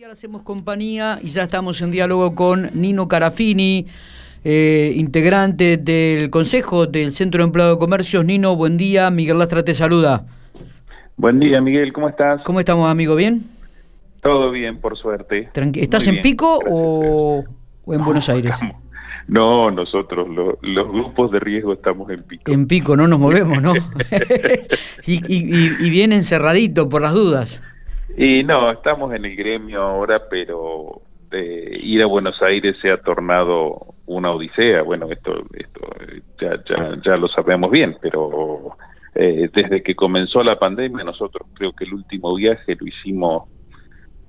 Le hacemos compañía y ya estamos en diálogo con Nino Carafini, eh, integrante del Consejo del Centro de Empleado de Comercios. Nino, buen día. Miguel Lastra te saluda. Buen día, Miguel. ¿Cómo estás? ¿Cómo estamos, amigo? ¿Bien? Todo bien, por suerte. ¿Estás en Pico o, en Buenos Aires? No, nosotros, los grupos de riesgo, estamos en Pico. En Pico, no nos movemos, ¿no? y, y bien encerradito por las dudas. Y no, estamos en el gremio ahora, pero eh, ir a Buenos Aires se ha tornado una odisea. Bueno, esto, esto ya, ya, ya lo sabemos bien, pero eh, desde que comenzó la pandemia, nosotros creo que el último viaje lo hicimos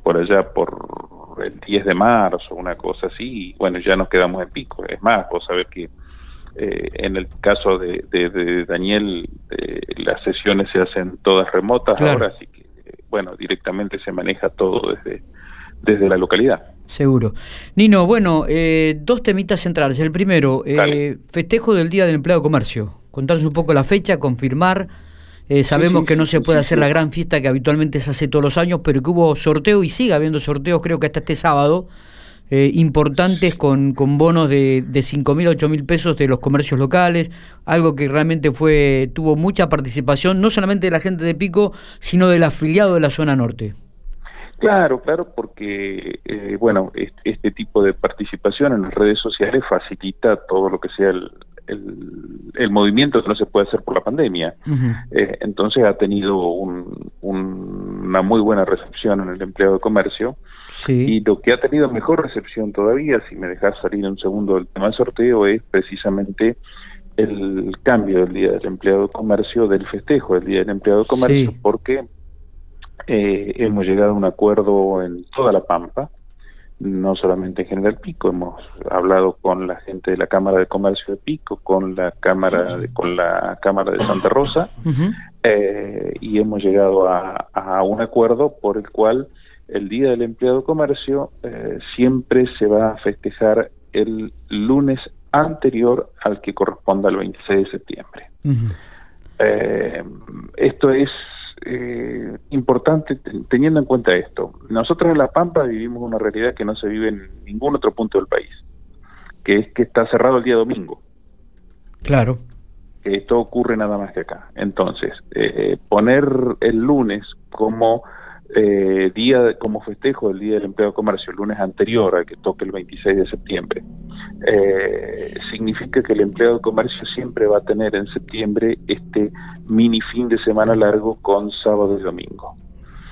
por allá por el 10 de marzo, una cosa así, y bueno, ya nos quedamos en pico. Es más, vos sabés que eh, en el caso de, de, Daniel, las sesiones se hacen todas remotas ahora, así que bueno, directamente se maneja todo desde, desde la localidad. Seguro. Nino, bueno, eh, dos temitas centrales. El primero, eh, festejo del Día del Empleado de Comercio. Contanos un poco la fecha, confirmar. Eh, sabemos que no se puede hacer la gran fiesta que habitualmente se hace todos los años, pero que hubo sorteo y sigue habiendo sorteos, creo que hasta este sábado, eh, importantes con, con, bonos de, de 5 mil, 8 mil pesos de los comercios locales, algo que realmente fue tuvo mucha participación, no solamente de la gente de Pico, sino del afiliado de la zona norte. Claro, claro, porque, eh, bueno, este, tipo de participación en las redes sociales facilita todo lo que sea el, el, movimiento que no se puede hacer por la pandemia. Eh, entonces ha tenido una muy buena recepción en el empleado de comercio y lo que ha tenido mejor recepción todavía, si me dejas salir un segundo del tema de sorteo, es precisamente el cambio del Día del Empleado de Comercio, del festejo del Día del Empleado de Comercio, porque eh, hemos llegado a un acuerdo en toda la Pampa, no solamente en General Pico, hemos hablado con la gente de la Cámara de Comercio de Pico, con la Cámara de, con la Cámara de Santa Rosa, eh, y hemos llegado a, a un acuerdo por el cual el Día del Empleado Comercio eh, siempre se va a festejar el lunes anterior al que corresponda al 26 de septiembre. Eh, esto es eh, importante teniendo en cuenta esto. Nosotros en La Pampa vivimos una realidad que no se vive en ningún otro punto del país, que es que está cerrado el día domingo. Claro. Que esto ocurre nada más que acá. Entonces, poner el lunes como eh, día como festejo del Día del Empleo de Comercio, el lunes anterior al que toque el 26 de septiembre, eh, significa que el empleado de comercio siempre va a tener en septiembre este mini fin de semana largo con sábado y domingo.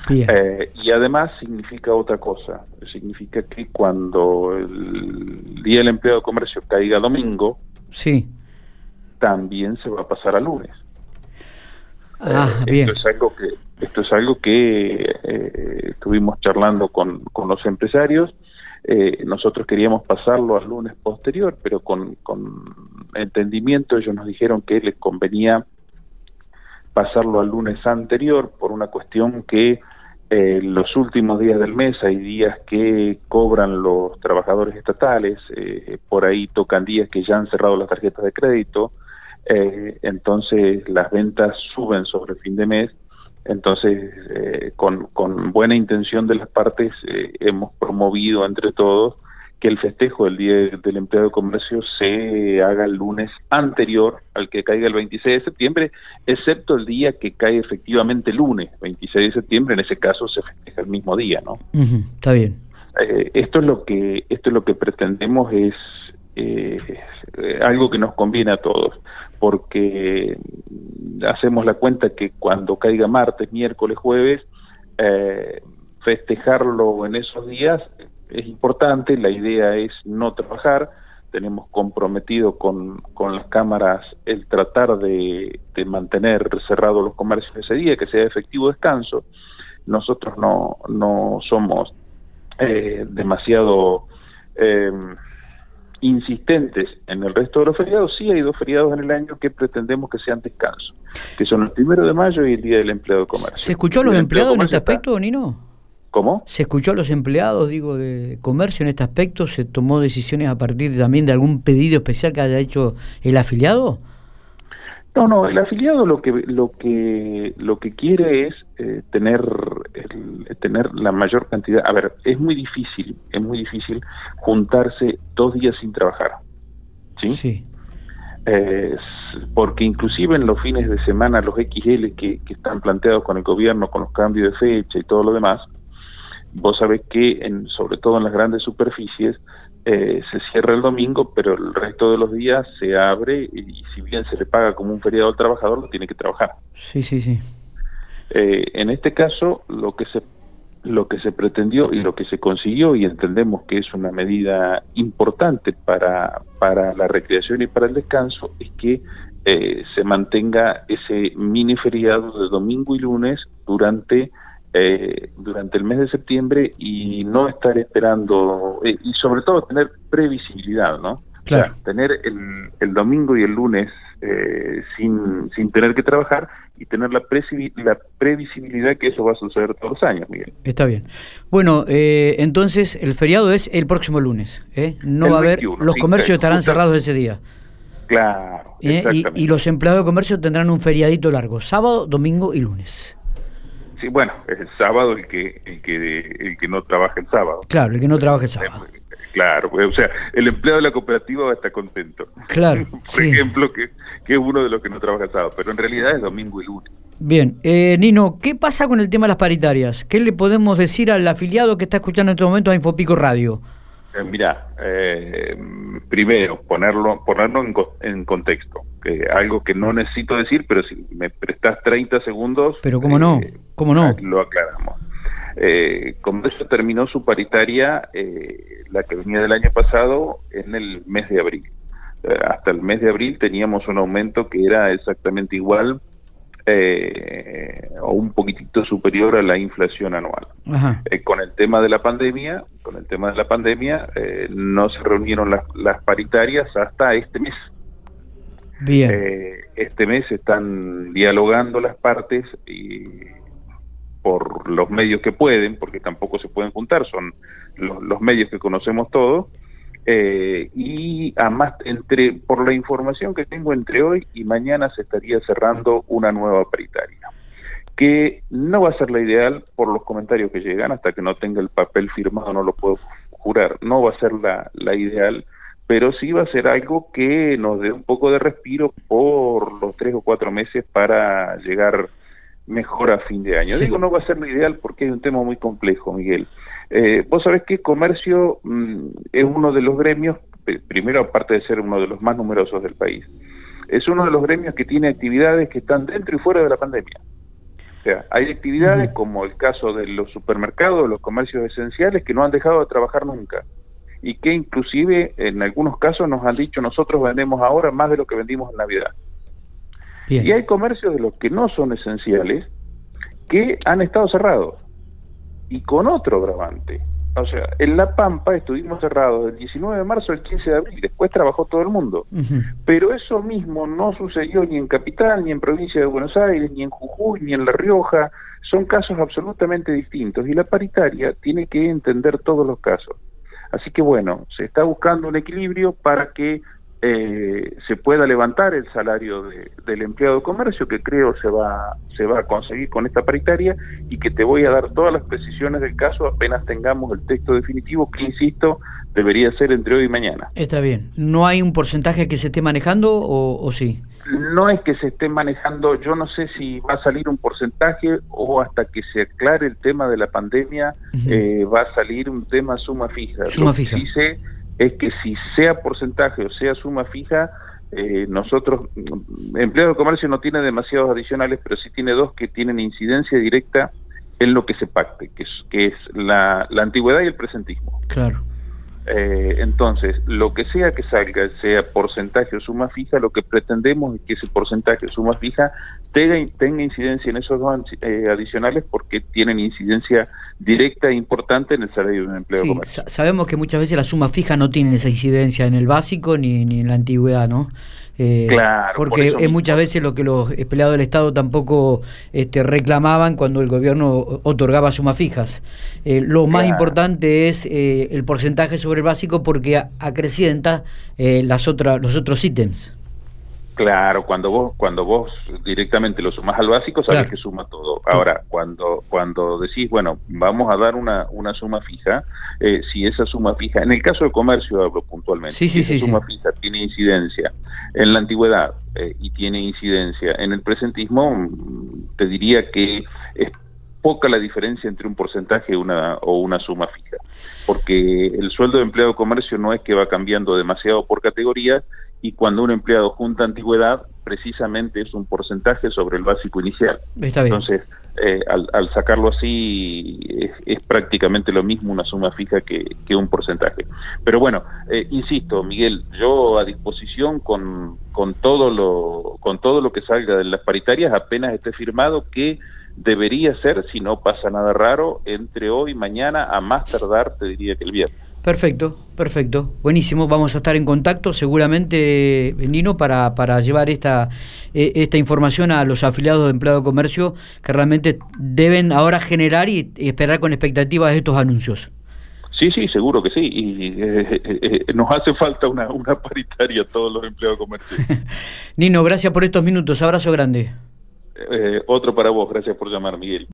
Eh, y además significa otra cosa, significa que cuando el Día del Empleo de Comercio caiga domingo, sí. también se va a pasar a lunes. Ah, bien. Esto es algo que esto es algo que eh, estuvimos charlando con, con los empresarios. Eh, nosotros queríamos pasarlo al lunes posterior, pero con, con entendimiento ellos nos dijeron que les convenía pasarlo al lunes anterior por una cuestión que eh, los últimos días del mes hay días que cobran los trabajadores estatales, eh, por ahí tocan días que ya han cerrado las tarjetas de crédito, eh, entonces las ventas suben sobre el fin de mes entonces, eh, con, con, buena intención de las partes, eh, hemos promovido entre todos que el festejo del Día del Empleado de Comercio se haga el lunes anterior al que caiga el 26 de septiembre, excepto el día que cae efectivamente lunes, 26 de septiembre, en ese caso se festeja el mismo día, ¿no? está bien. Eh, esto es lo que esto es lo que pretendemos es algo que nos conviene a todos, porque hacemos la cuenta que cuando caiga martes, miércoles, jueves, eh, festejarlo en esos días es importante, la idea es no trabajar, tenemos comprometido con, con las cámaras el tratar de, mantener cerrados los comercios ese día, que sea efectivo descanso. Nosotros no, no somos eh, demasiado... Eh, insistentes en el resto de los feriados, sí hay dos feriados en el año que pretendemos que sean descanso, que son el primero de mayo y el Día del Empleado de Comercio. ¿Se escuchó a los empleados en este aspecto, Nino? ¿Cómo? ¿Se escuchó a los empleados, digo, de comercio en este aspecto? ¿Se tomó decisiones a partir también de algún pedido especial que haya hecho el afiliado? No, no, el afiliado lo que lo que lo que quiere es eh, tener tener la mayor cantidad. A ver, es muy difícil, es muy difícil juntarse dos días sin trabajar. ¿Sí? Sí. porque inclusive en los fines de semana, los XL que, que, están planteados con el gobierno, con los cambios de fecha y todo lo demás, vos sabés que en, sobre todo en las grandes superficies eh, se cierra el domingo, pero el resto de los días se abre y, si bien se le paga como un feriado al trabajador, lo tiene que trabajar. Sí, sí, sí. Eh, en este caso, lo que se lo que se pretendió y lo que se consiguió y entendemos que es una medida importante para, para la recreación y para el descanso es que eh, se mantenga ese mini feriado de domingo y lunes durante eh, durante el mes de septiembre y no estar esperando eh, y sobre todo tener previsibilidad, ¿no? Claro. tener el, el, domingo y el lunes eh, sin, sin tener que trabajar y tener la, la previsibilidad que eso va a suceder todos los años, Miguel. Está bien. Bueno, entonces el feriado es el próximo lunes, No va a haber, los comercios estarán cerrados ese día. Claro. Y, y los empleados de comercio tendrán un feriadito largo, sábado, domingo y lunes. Sí, bueno, es el sábado el que, el que el que no trabaja el sábado. Claro, el que no trabaja el sábado. Claro, pues, o sea, el empleado de la cooperativa va a estar contento. Claro. Por ejemplo, que, que es uno de los que no trabaja sábado, pero en realidad es domingo y lunes. Bien, eh, Nino, ¿qué pasa con el tema de las paritarias? ¿Qué le podemos decir al afiliado que está escuchando en este momento a Infopico Radio? Eh, mira, eh, primero, ponerlo, ponerlo en, contexto. Que algo que no necesito decir, pero si me prestas 30 segundos... Pero cómo no, eh, cómo no. Lo aclaramos. Eh, eso terminó su paritaria, eh, la que venía del año pasado, en el mes de abril. hasta el mes de abril teníamos un aumento que era exactamente igual eh, o un poquitito superior a la inflación anual. Eh, con el tema de la pandemia, con el tema de la pandemia, eh, no se reunieron las, las, paritarias hasta este mes. Bien. este mes están dialogando las partes y por los medios que pueden, porque tampoco se pueden juntar, son los, los medios que conocemos todos, eh, y además, entre, por la información que tengo entre hoy y mañana se estaría cerrando una nueva paritaria, que no va a ser la ideal por los comentarios que llegan, hasta que no tenga el papel firmado no lo puedo jurar, no va a ser la, la ideal, pero sí va a ser algo que nos dé un poco de respiro por los tres o cuatro meses para llegar mejor a fin de año. Digo, no va a ser lo ideal porque hay un tema muy complejo, Miguel. Eh, vos sabés que comercio mm, es uno de los gremios, primero aparte de ser uno de los más numerosos del país, es uno de los gremios que tiene actividades que están dentro y fuera de la pandemia. O sea, hay actividades como el caso de los supermercados, los comercios esenciales que no han dejado de trabajar nunca y que inclusive en algunos casos nos han dicho nosotros vendemos ahora más de lo que vendimos en Navidad. Y hay comercios de los que no son esenciales que han estado cerrados y con otro agravante. O sea, en La Pampa estuvimos cerrados del 19 de marzo al 15 de abril, después trabajó todo el mundo. Pero eso mismo no sucedió ni en Capital, ni en Provincia de Buenos Aires, ni en Jujuy, ni en La Rioja. Son casos absolutamente distintos y la paritaria tiene que entender todos los casos. Así que bueno, se está buscando un equilibrio para que eh, se pueda levantar el salario del empleado de comercio, que creo se va, se va a conseguir con esta paritaria, y que te voy a dar todas las precisiones del caso apenas tengamos el texto definitivo, que insisto, debería ser entre hoy y mañana. Está bien. ¿No hay un porcentaje que se esté manejando o, sí? No es que se esté manejando, yo no sé si va a salir un porcentaje o hasta que se aclare el tema de la pandemia eh, va a salir un tema suma fija. Suma fija es que si sea porcentaje o sea suma fija, eh, nosotros, mm, empleo de comercio no tiene demasiados adicionales, pero sí tiene dos que tienen incidencia directa en lo que se pacte, que es, que es la, la antigüedad y el presentismo. Claro. Eh, entonces, lo que sea que salga, sea porcentaje o suma fija, lo que pretendemos es que ese porcentaje o suma fija tenga, tenga incidencia en esos dos eh, adicionales porque tienen incidencia directa e importante en el salario de un empleo. Sí, sabemos que muchas veces la suma fija no tiene esa incidencia en el básico ni, ni en la antigüedad, ¿no? Eh, claro, porque es muchas veces lo que los empleados del Estado tampoco este, reclamaban cuando el gobierno otorgaba sumas fijas. Eh, lo más importante es eh, el porcentaje sobre el básico porque acrecienta las otras los otros ítems. Claro, cuando vos cuando vos directamente lo sumas al básico, sabes que suma todo. Ahora, cuando cuando decís, bueno, vamos a dar una, una suma fija, eh, si esa suma fija, en el caso del comercio hablo puntualmente, si esa suma fija tiene incidencia en la antigüedad eh, y tiene incidencia en el presentismo, mm, te diría que es poca la diferencia entre un porcentaje una, o una suma fija, porque el sueldo de empleado de comercio no es que va cambiando demasiado por categoría, y cuando un empleado junta antigüedad, precisamente es un porcentaje sobre el básico inicial. Entonces, eh, al, sacarlo así, es, prácticamente lo mismo una suma fija que, un porcentaje. Pero bueno, eh, insisto, Miguel, yo a disposición con, con, todo lo, con todo lo que salga de las paritarias, apenas esté firmado que debería ser, si no pasa nada raro, entre hoy y mañana, a más tardar, te diría que el viernes. Perfecto, perfecto, buenísimo. Vamos a estar en contacto seguramente, Nino, para, para llevar esta, eh, esta información a los afiliados de Empleado de Comercio que realmente deben ahora generar y, esperar con expectativas estos anuncios. Sí, sí, seguro que sí. Y eh, eh, nos hace falta una, una paritaria a todos los empleados de comercio. Nino, gracias por estos minutos. Abrazo grande. otro para vos. Gracias por llamar, Miguel.